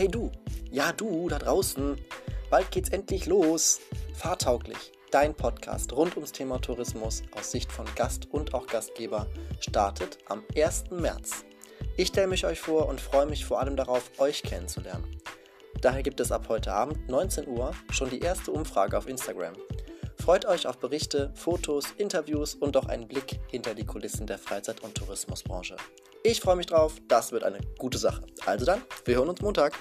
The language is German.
Hey du, ja du da draußen, bald geht's endlich los. Fahrtauglich, dein Podcast rund ums Thema Tourismus aus Sicht von Gast und auch Gastgeber startet am 1. März. Ich stelle mich euch vor und freue mich vor allem darauf, euch kennenzulernen. Daher gibt es ab heute Abend 19 Uhr schon die erste Umfrage auf Instagram. Freut euch auf Berichte, Fotos, Interviews und auch einen Blick hinter die Kulissen der Freizeit- und Tourismusbranche. Ich freue mich drauf, das wird eine gute Sache. Also dann, wir hören uns Montag.